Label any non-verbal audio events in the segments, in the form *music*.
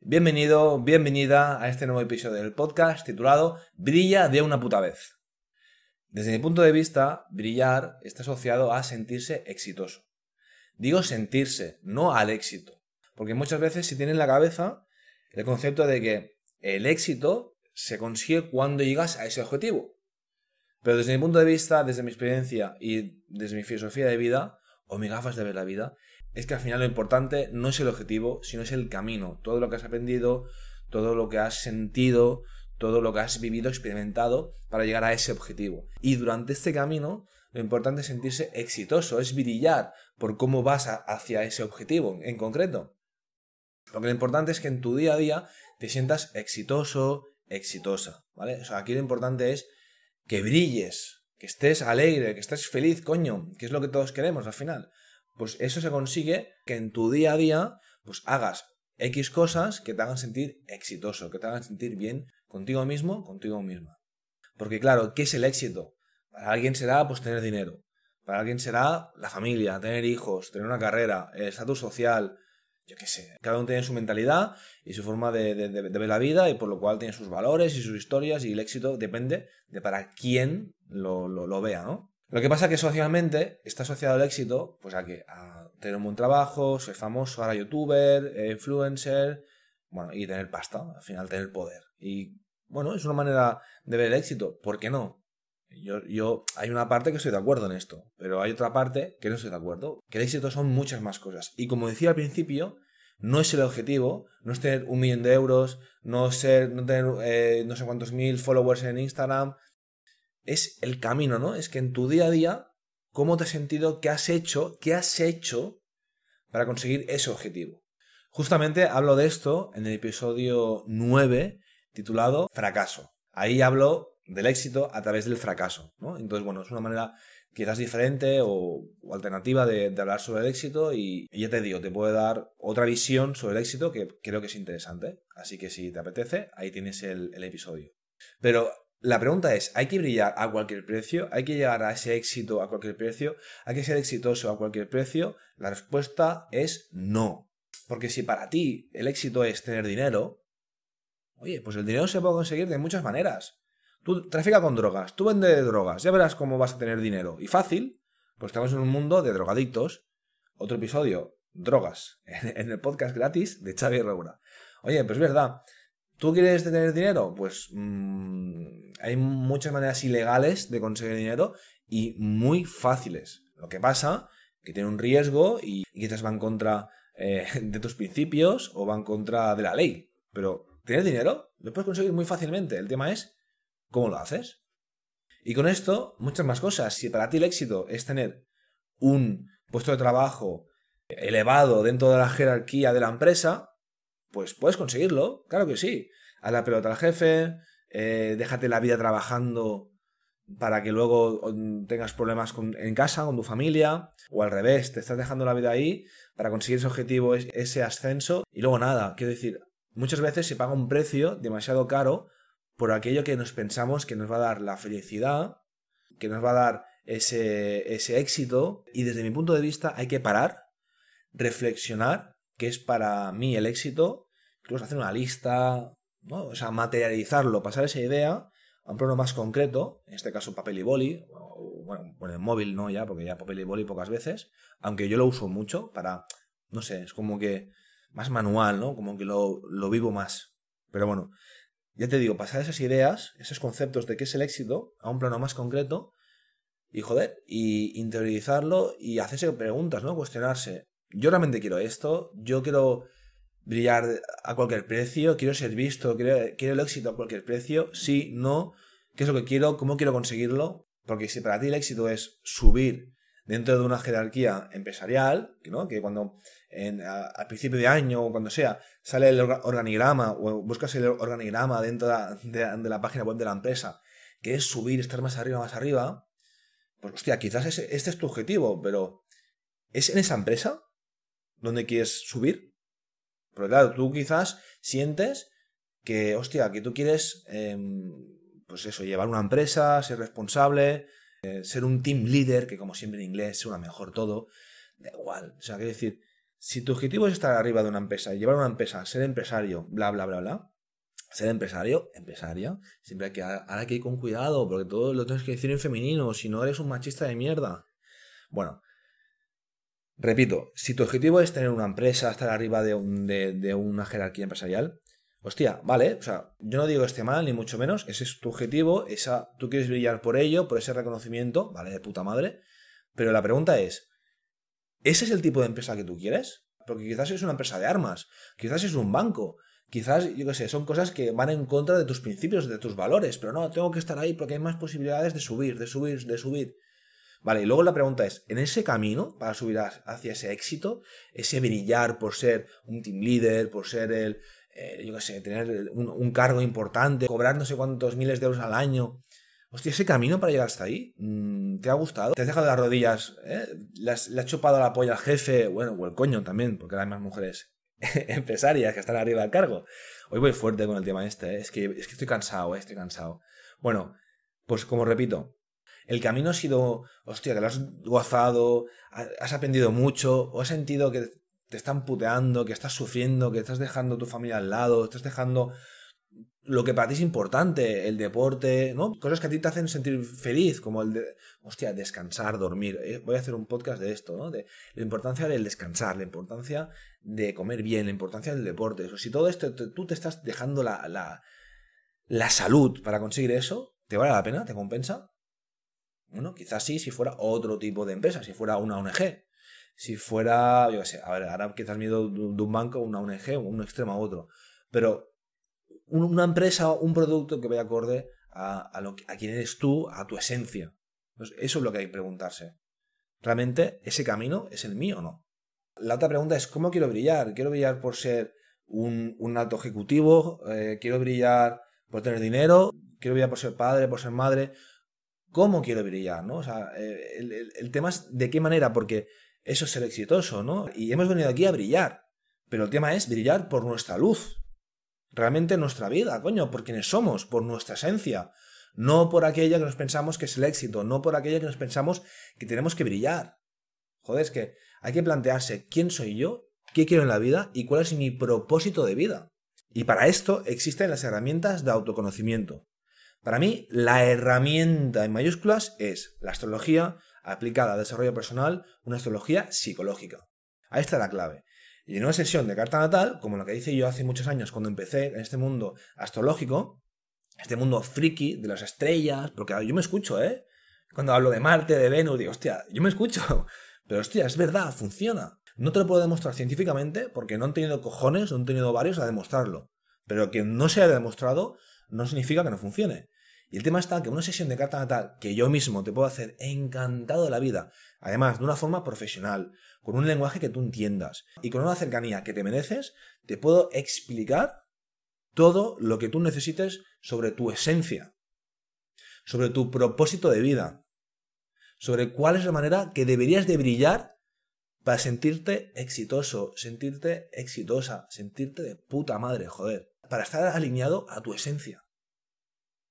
Bienvenido, bienvenida a este nuevo episodio del podcast titulado Brilla de una puta vez. Desde mi punto de vista, brillar está asociado a sentirse exitoso. Digo sentirse, no al éxito. Porque muchas veces se tiene en la cabeza el concepto de que el éxito se consigue cuando llegas a ese objetivo. Pero desde mi punto de vista, desde mi experiencia y desde mi filosofía de vida, o mis gafas de ver la vida, es que al final lo importante no es el objetivo, sino es el camino. Todo lo que has aprendido, todo lo que has sentido, todo lo que has vivido, experimentado para llegar a ese objetivo. Y durante este camino, lo importante es sentirse exitoso, es brillar por cómo vas hacia ese objetivo en concreto. Lo que lo importante es que en tu día a día te sientas exitoso, exitosa, ¿vale? O sea, aquí lo importante es que brilles, que estés alegre, que estés feliz, coño, que es lo que todos queremos al final pues eso se consigue que en tu día a día pues hagas X cosas que te hagan sentir exitoso, que te hagan sentir bien contigo mismo, contigo misma. Porque claro, ¿qué es el éxito? Para alguien será pues tener dinero, para alguien será la familia, tener hijos, tener una carrera, el estatus social, yo qué sé. Cada uno tiene su mentalidad y su forma de, ver la vida y por lo cual tiene sus valores y sus historias y el éxito depende de para quién lo, lo vea, ¿no? Lo que pasa es que socialmente está asociado al éxito, pues a que a tener un buen trabajo, ser famoso, ahora youtuber, eh, influencer, bueno, y tener pasta, al final tener poder. Y bueno, es una manera de ver el éxito, ¿por qué no? Yo, yo, hay una parte que estoy de acuerdo en esto, pero hay otra parte que no estoy de acuerdo. Que el éxito son muchas más cosas. Y como decía al principio, no es el objetivo, no es tener un millón de euros, no ser, no tener eh, no sé cuántos mil followers en Instagram, es el camino, ¿no? Es que en tu día a día, ¿cómo te has sentido? ¿Qué has hecho? ¿Qué has hecho para conseguir ese objetivo? Justamente hablo de esto en el episodio 9 titulado Fracaso. Ahí hablo del éxito a través del fracaso, ¿no? Entonces, bueno, es una manera quizás diferente o, alternativa de, hablar sobre el éxito y, ya te digo, te puede dar otra visión sobre el éxito que creo que es interesante. Así que si te apetece, ahí tienes el, el episodio. Pero la pregunta es, ¿hay que brillar a cualquier precio? ¿Hay que llegar a ese éxito a cualquier precio? ¿Hay que ser exitoso a cualquier precio? La respuesta es no. Porque si para ti el éxito es tener dinero, oye, pues el dinero se puede conseguir de muchas maneras. Tú trafica con drogas, tú vendes drogas, ya verás cómo vas a tener dinero. Y fácil, pues estamos en un mundo de drogadictos. Otro episodio, drogas, *laughs* en el podcast gratis de Xavi Regura. Oye, pues es verdad, ¿Tú quieres tener dinero? Pues mm, hay muchas maneras ilegales de conseguir dinero y muy fáciles. Lo que pasa que tiene un riesgo y, quizás va en contra eh, *laughs* de tus principios o va en contra de la ley. Pero tener dinero lo puedes conseguir muy fácilmente. El tema es cómo lo haces. Y con esto, muchas más cosas. Si para ti el éxito es tener un puesto de trabajo elevado dentro de la jerarquía de la empresa, pues puedes conseguirlo, claro que sí. Haz la pelota al jefe, eh, déjate la vida trabajando para que luego tengas problemas en casa, con tu familia, o al revés, te estás dejando la vida ahí para conseguir ese objetivo, ese ascenso, y luego nada, quiero decir, muchas veces se paga un precio demasiado caro por aquello que nos pensamos que nos va a dar la felicidad, que nos va a dar ese, ese éxito, y desde mi punto de vista hay que parar, reflexionar que es para mí el éxito, incluso hacer una lista, ¿no? o sea, materializarlo, pasar esa idea a un plano más concreto, en este caso papel y boli, o, bueno, bueno, el móvil no ya, porque ya papel y boli pocas veces, aunque yo lo uso mucho para, no sé, es como que más manual, ¿no? Como que lo, lo vivo más. Pero bueno, ya te digo, pasar esas ideas, esos conceptos de qué es el éxito a un plano más concreto y joder, y interiorizarlo y hacerse preguntas, ¿no? Cuestionarse, yo realmente quiero esto, yo quiero brillar a cualquier precio, quiero ser visto, quiero, el éxito a cualquier precio, sí, no, qué es lo que quiero, cómo quiero conseguirlo, porque si para ti el éxito es subir dentro de una jerarquía empresarial, ¿no? que cuando en, al principio de año o cuando sea sale el organigrama o buscas el organigrama dentro de, la página web de la empresa, que es subir, estar más arriba, más arriba, pues hostia, quizás este es tu objetivo, pero ¿es en esa empresa? Dónde quieres subir. Porque claro, tú quizás sientes que, hostia, que tú quieres, em, pues eso, llevar una empresa, ser responsable, eh, ser un team leader, que como siempre en inglés suena mejor todo. Da igual. O sea, quiero decir, Si tu objetivo es estar arriba de una empresa, llevar una empresa, ser empresario, bla, bla, bla, bla, ser empresario, empresaria, siempre hay que, ahora hay que ir con cuidado, porque todo lo tienes que decir en femenino, si no eres un machista de mierda. Bueno, repito, si tu objetivo es tener una empresa, estar arriba de, de, una jerarquía empresarial, hostia, vale, o sea, yo no digo esté mal, ni mucho menos, ese es tu objetivo, esa, tú quieres brillar por ello, por ese reconocimiento, vale, de puta madre, pero la pregunta es, ¿ese es el tipo de empresa que tú quieres? Porque quizás es una empresa de armas, quizás es un banco, quizás, yo qué sé, son cosas que van en contra de tus principios, de tus valores, pero no, tengo que estar ahí porque hay más posibilidades de subir, de subir, de subir. Vale, y luego la pregunta es, en ese camino para subir hacia ese éxito, ese brillar por ser un team leader, por ser el, eh, yo qué sé, tener un, cargo importante, cobrar no sé cuántos miles de euros al año, Hostia, ese camino para llegar hasta ahí, mm, ¿te ha gustado? ¿Te has dejado las rodillas? Eh? ¿Le, has, chupado la polla al jefe? Bueno, o el coño también, porque hay más mujeres *laughs* empresarias que están arriba del cargo. Hoy voy fuerte con el tema este, ¿eh? es, que, es que estoy cansado, ¿eh? estoy cansado. Bueno, pues como repito, el camino ha sido, hostia, que lo has gozado, has aprendido mucho, o has sentido que te están puteando, que estás sufriendo, que estás dejando tu familia al lado, estás dejando lo que para ti es importante, el deporte, ¿no? Cosas que a ti te hacen sentir feliz, como el de, hostia, descansar, dormir. Eh, voy a hacer un podcast de esto, ¿no? De la importancia del descansar, la importancia de comer bien, la importancia del deporte. si todo esto tú te estás dejando la, la, la salud para conseguir eso, ¿te vale la pena? ¿Te compensa? Bueno, quizás sí si fuera otro tipo de empresa, si fuera una ONG. Si fuera, yo sé, a ver, ahora quizás miedo de un banco, una ONG, un extremo a otro. Pero una empresa, un producto que vaya acorde a, lo, a quién eres tú, a tu esencia. Pues eso es lo que hay que preguntarse. ¿Realmente ese camino es el mío o no? La otra pregunta es, ¿cómo quiero brillar? ¿Quiero brillar por ser un, alto ejecutivo? Eh, ¿Quiero brillar por tener dinero? ¿Quiero brillar por ser padre, por ser madre? ¿Cómo quiero brillar? ¿no? O sea, eh, el, tema es de qué manera, porque eso es ser exitoso, ¿no? Y hemos venido aquí a brillar. Pero el tema es brillar por nuestra luz, realmente nuestra vida, coño, por quienes somos, por nuestra esencia, no por aquella que nos pensamos que es el éxito, no por aquella que nos pensamos que tenemos que brillar. Joder, es que hay que plantearse quién soy yo, qué quiero en la vida y cuál es mi propósito de vida. Y para esto existen las herramientas de autoconocimiento. Para mí, la herramienta en mayúsculas es la astrología aplicada al desarrollo personal, una astrología psicológica. Ahí está la clave. Y en una sesión de carta natal, como la que hice yo hace muchos años cuando empecé en este mundo astrológico, este mundo friki de las estrellas, porque yo me escucho, ¿eh? Cuando hablo de Marte, de Venus, digo, hostia, yo me escucho. *laughs* Pero hostia, es verdad, funciona. No te lo puedo demostrar científicamente porque no han tenido cojones, no han tenido varios a demostrarlo. Pero que no se haya demostrado no significa que no funcione. Y el tema está que una sesión de carta natal que yo mismo te puedo hacer encantado de la vida, además de una forma profesional, con un lenguaje que tú entiendas y con una cercanía que te mereces, te puedo explicar todo lo que tú necesites sobre tu esencia, sobre tu propósito de vida, sobre cuál es la manera que deberías de brillar para sentirte exitoso, sentirte exitosa, sentirte de puta madre, joder, para estar alineado a tu esencia.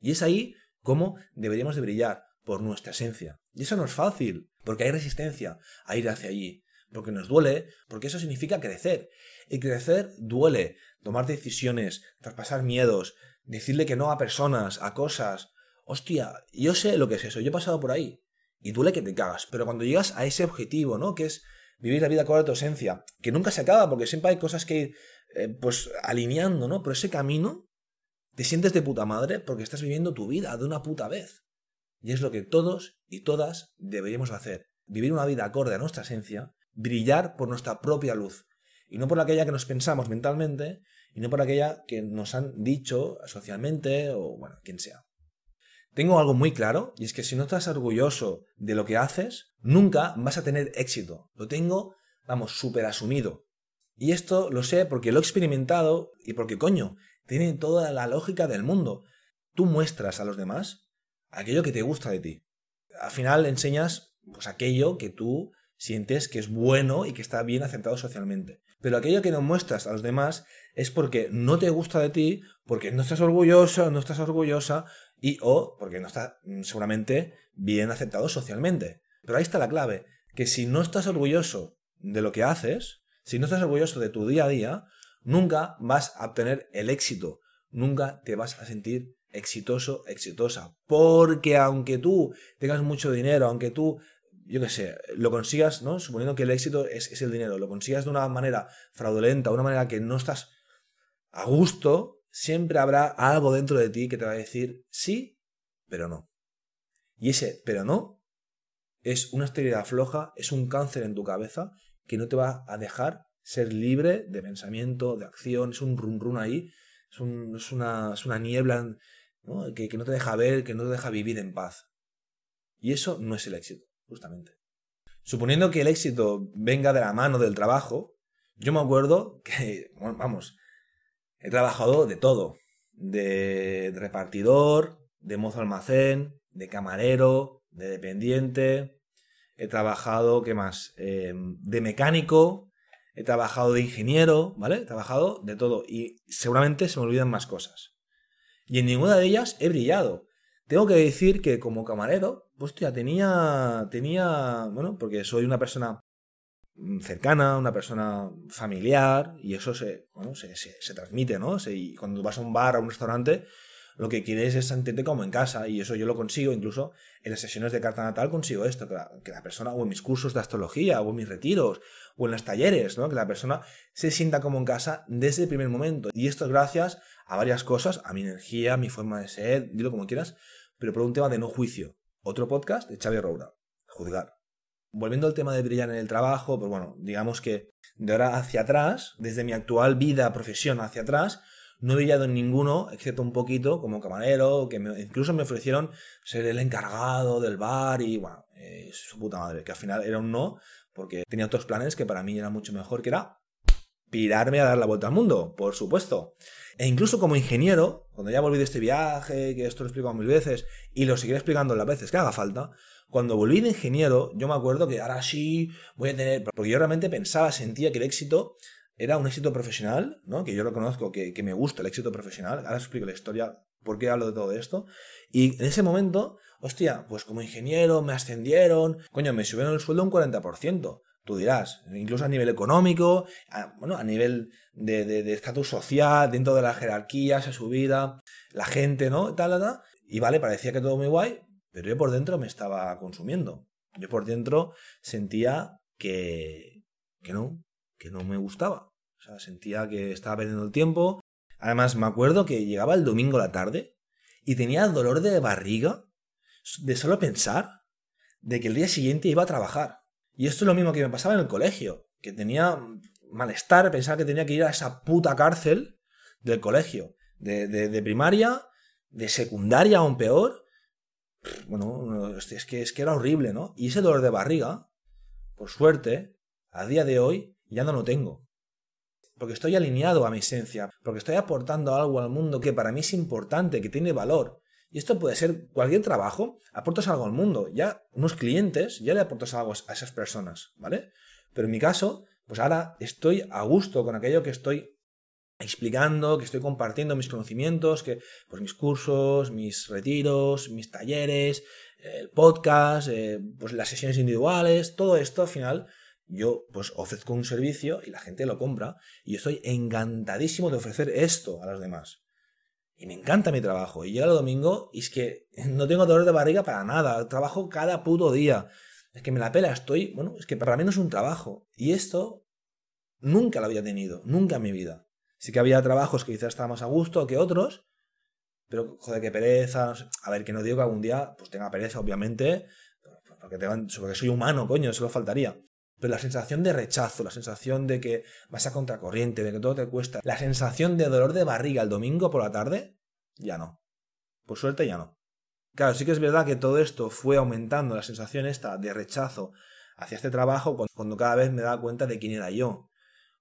Y es ahí cómo deberíamos de brillar, por nuestra esencia. Y eso no es fácil, porque hay resistencia a ir hacia allí, porque nos duele, porque eso significa crecer. Y crecer duele, tomar decisiones, traspasar miedos, decirle que no a personas, a cosas. Hostia, yo sé lo que es eso, yo he pasado por ahí. Y duele que te cagas, pero cuando llegas a ese objetivo, ¿no? Que es vivir la vida con tu esencia, que nunca se acaba, porque siempre hay cosas que ir, eh, pues, alineando, ¿no? Pero ese camino te sientes de puta madre porque estás viviendo tu vida de una puta vez. Y es lo que todos y todas deberíamos hacer. Vivir una vida acorde a nuestra esencia, brillar por nuestra propia luz. Y no por aquella que nos pensamos mentalmente, y no por aquella que nos han dicho socialmente o, bueno, quien sea. Tengo algo muy claro, y es que si no estás orgulloso de lo que haces, nunca vas a tener éxito. Lo tengo, vamos, súper asumido. Y esto lo sé porque lo he experimentado y porque, coño, tiene toda la lógica del mundo. Tú muestras a los demás aquello que te gusta de ti. Al final enseñas pues aquello que tú sientes que es bueno y que está bien aceptado socialmente. Pero aquello que no muestras a los demás es porque no te gusta de ti, porque no estás orgulloso, no estás orgullosa y o porque no está mm, seguramente bien aceptado socialmente. Pero ahí está la clave, que si no estás orgulloso de lo que haces, Si no estás orgulloso de tu día a día, nunca vas a obtener el éxito, nunca te vas a sentir exitoso, exitosa. Porque aunque tú tengas mucho dinero, aunque tú, yo qué sé, lo consigas, ¿no? Suponiendo que el éxito es, el dinero, lo consigas de una manera fraudulenta, una manera que no estás a gusto, siempre habrá algo dentro de ti que te va a decir sí, pero no. Y ese pero no es una esterilidad floja, es un cáncer en tu cabeza que no te va a dejar ser libre de pensamiento, de acción, es un run run ahí, es, una, niebla Que, que no te deja ver, que no te deja vivir en paz. Y eso no es el éxito, justamente. Suponiendo que el éxito venga de la mano del trabajo, yo me acuerdo que, vamos, he trabajado de todo, de repartidor, de mozo almacén, de camarero, de dependiente, he trabajado, ¿qué más? Eh, de mecánico, he trabajado de ingeniero, ¿vale? He trabajado de todo y seguramente se me olvidan más cosas. Y en ninguna de ellas he brillado. Tengo que decir que como camarero, ya tenía, tenía, bueno, porque soy una persona cercana, una persona familiar, y eso se, se, se, transmite, ¿no? y cuando vas a un bar, a un restaurante, lo que quieres es sentirte como en casa y eso yo lo consigo, incluso en las sesiones de carta natal consigo esto, que la, persona, o en mis cursos de astrología, o en mis retiros, o en los talleres, ¿no? que la persona se sienta como en casa desde el primer momento. Y esto es gracias a varias cosas, a mi energía, a mi forma de ser, dilo como quieras, pero por un tema de no juicio. Otro podcast de Xavier Roura, juzgar. Volviendo al tema de brillar en el trabajo, pues bueno, digamos que de ahora hacia atrás, desde mi actual vida, profesión hacia atrás, no he brillado en ninguno, excepto un poquito como camarero, que incluso me ofrecieron ser el encargado del bar y bueno, eh, su puta madre, que al final era un no, porque tenía otros planes que para mí eran mucho mejor, que era pirarme a dar la vuelta al mundo, por supuesto. E incluso como ingeniero, cuando ya volví de este viaje, que esto lo he explicado mil veces, y lo seguiré explicando las veces que haga falta, cuando volví de ingeniero, yo me acuerdo que ahora sí voy a tener, porque yo realmente pensaba, sentía que el éxito era un éxito profesional, ¿no? que yo reconozco que, que me gusta el éxito profesional, ahora os explico la historia, por qué hablo de todo esto, y en ese momento, hostia, pues como ingeniero me ascendieron, coño, me subieron el sueldo un 40%, tú dirás, incluso a nivel económico, bueno, a nivel de estatus social, dentro de la jerarquía, esa subida, la gente, ¿no? Tal, tal, y vale, parecía que todo muy guay, pero yo por dentro me estaba consumiendo. Yo por dentro sentía que, que no, que no me gustaba. Sentía que estaba perdiendo el tiempo. Además, me acuerdo que llegaba el domingo a la tarde y tenía dolor de barriga de solo pensar de que el día siguiente iba a trabajar. Y esto es lo mismo que me pasaba en el colegio, que tenía malestar, pensaba que tenía que ir a esa puta cárcel del colegio, de, de, primaria, de secundaria aún peor. Bueno, es que, es que era horrible, ¿no? Y ese dolor de barriga, por suerte, a día de hoy ya no lo tengo porque estoy alineado a mi esencia, porque estoy aportando algo al mundo que para mí es importante, que tiene valor. Y esto puede ser cualquier trabajo, aportas algo al mundo, ya unos clientes, ya le aportas algo a esas personas, ¿vale? Pero en mi caso, pues ahora estoy a gusto con aquello que estoy explicando, que estoy compartiendo mis conocimientos, que pues mis cursos, mis retiros, mis talleres, el podcast, eh, pues las sesiones individuales, todo esto al final yo pues ofrezco un servicio y la gente lo compra y yo estoy encantadísimo de ofrecer esto a los demás. Y me encanta mi trabajo. Y llega el domingo y es que *laughs* no tengo dolor de barriga para nada. Trabajo cada puto día. Es que me la pela, estoy... Bueno, es que para mí no es un trabajo. Y esto nunca lo había tenido, nunca en mi vida. Sí que había trabajos que quizás estaba más a gusto que otros, pero joder, qué pereza. A ver, que no digo que algún día pues tenga pereza, obviamente, porque, porque soy humano, coño, eso lo faltaría. Pero la sensación de rechazo, la sensación de que vas a contracorriente, de que todo te cuesta, la sensación de dolor de barriga el domingo por la tarde, ya no. Por suerte ya no. Claro, sí que es verdad que todo esto fue aumentando la sensación esta de rechazo hacia este trabajo cuando cada vez me daba cuenta de quién era yo.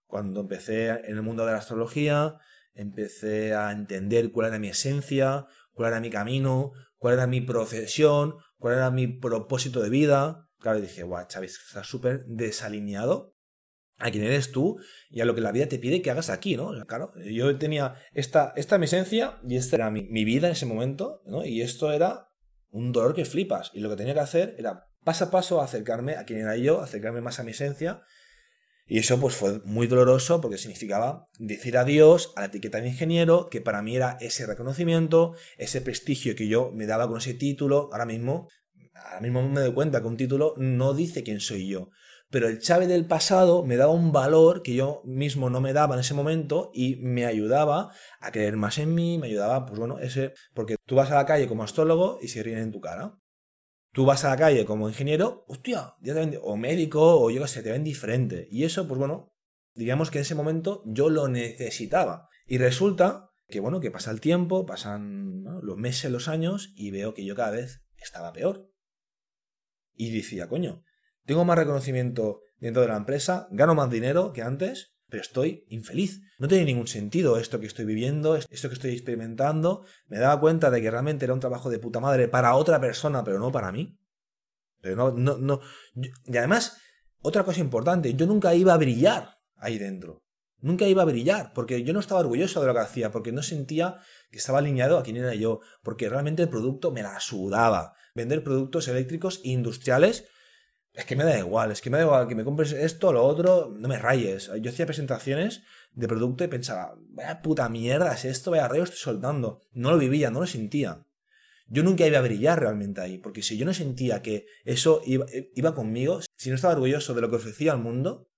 Cuando empecé en el mundo de la astrología, empecé a entender cuál era mi esencia, cuál era mi camino, cuál era mi profesión, cuál era mi propósito de vida, Claro, dije, guau, Xavi, estás súper desalineado a quién eres tú y a lo que la vida te pide que hagas aquí, ¿no? Claro, yo tenía esta, esta mi esencia y esta era mi, vida en ese momento, ¿no? Y esto era un dolor que flipas. Y lo que tenía que hacer era paso a paso acercarme a quién era yo, acercarme más a mi esencia Y eso pues fue muy doloroso porque significaba decir adiós a la etiqueta de ingeniero, que para mí era ese reconocimiento, ese prestigio que yo me daba con ese título. Ahora mismo, ahora mismo me doy cuenta que un título no dice quién soy yo. Pero el Chávez del pasado me daba un valor que yo mismo no me daba en ese momento y me ayudaba a creer más en mí, me ayudaba, pues bueno, ese, porque tú vas a la calle como astrólogo y se ríen en tu cara. Tú vas a la calle como ingeniero, hostia, ya te ven, o médico, o yo qué sé, te ven diferente. Y eso, pues bueno, digamos que en ese momento yo lo necesitaba. Y resulta que, bueno, que pasa el tiempo, pasan los meses, los años, y veo que yo cada vez estaba peor. Y decía, coño, tengo más reconocimiento dentro de la empresa, gano más dinero que antes, pero estoy infeliz. No tiene ningún sentido esto que estoy viviendo, esto que estoy experimentando. Me daba cuenta de que realmente era un trabajo de puta madre para otra persona, pero no para mí. Pero no, no, no. Y además, otra cosa importante, yo nunca iba a brillar ahí dentro. Nunca iba a brillar, porque yo no estaba orgulloso de lo que hacía, porque no sentía que estaba alineado a quién era yo, porque realmente el producto me la sudaba. Vender productos eléctricos industriales es que me da igual, es que me da igual que me compres esto lo otro, no me rayes. Yo hacía presentaciones de producto y pensaba, vaya puta mierda es esto, vaya rayo estoy soltando. No lo vivía, no lo sentía. Yo nunca iba a brillar realmente ahí, porque si yo no sentía que eso iba, iba conmigo, si no estaba orgulloso de lo que ofrecía al mundo,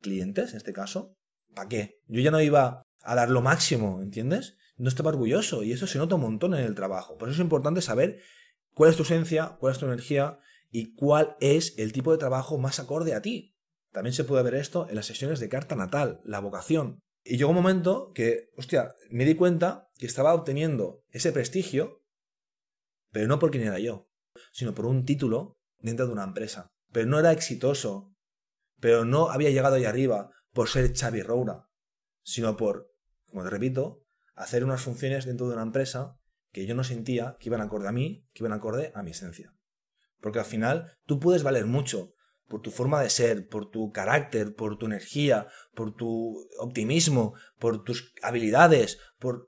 clientes en este caso, ¿para qué? Yo ya no iba a dar lo máximo, ¿entiendes? No estaba orgulloso y eso se nota un montón en el trabajo. Por eso es importante saber cuál es tu esencia, cuál es tu energía y cuál es el tipo de trabajo más acorde a ti. También se puede ver esto en las sesiones de carta natal, la vocación. Y llegó un momento que, hostia, me di cuenta que estaba obteniendo ese prestigio, pero no por quién era yo, sino por un título dentro de una empresa. Pero no era exitoso, pero no había llegado ahí arriba por ser Xavi Roura, sino por, como te repito, hacer unas funciones dentro de una empresa que yo no sentía que iban acorde a mí, que iban acorde a mi esencia. Porque al final tú puedes valer mucho por tu forma de ser, por tu carácter, por tu energía, por tu optimismo, por tus habilidades, por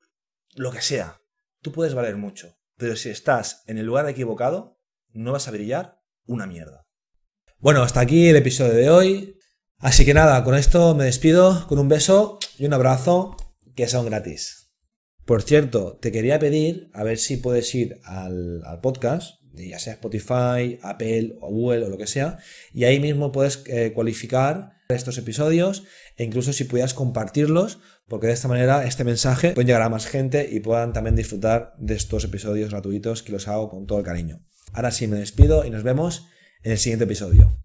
lo que sea. Tú puedes valer mucho. Pero si estás en el lugar equivocado, no vas a brillar una mierda. Bueno, hasta aquí el episodio de hoy. Así que nada, con esto me despido con un beso y un abrazo que son gratis. Por cierto, te quería pedir a ver si puedes ir al, podcast ya sea Spotify, Apple o Google o lo que sea, y ahí mismo puedes eh, cualificar estos episodios e incluso si pudieras compartirlos, porque de esta manera este mensaje puede llegar a más gente y puedan también disfrutar de estos episodios gratuitos que los hago con todo el cariño. Ahora sí me despido y nos vemos en el siguiente episodio.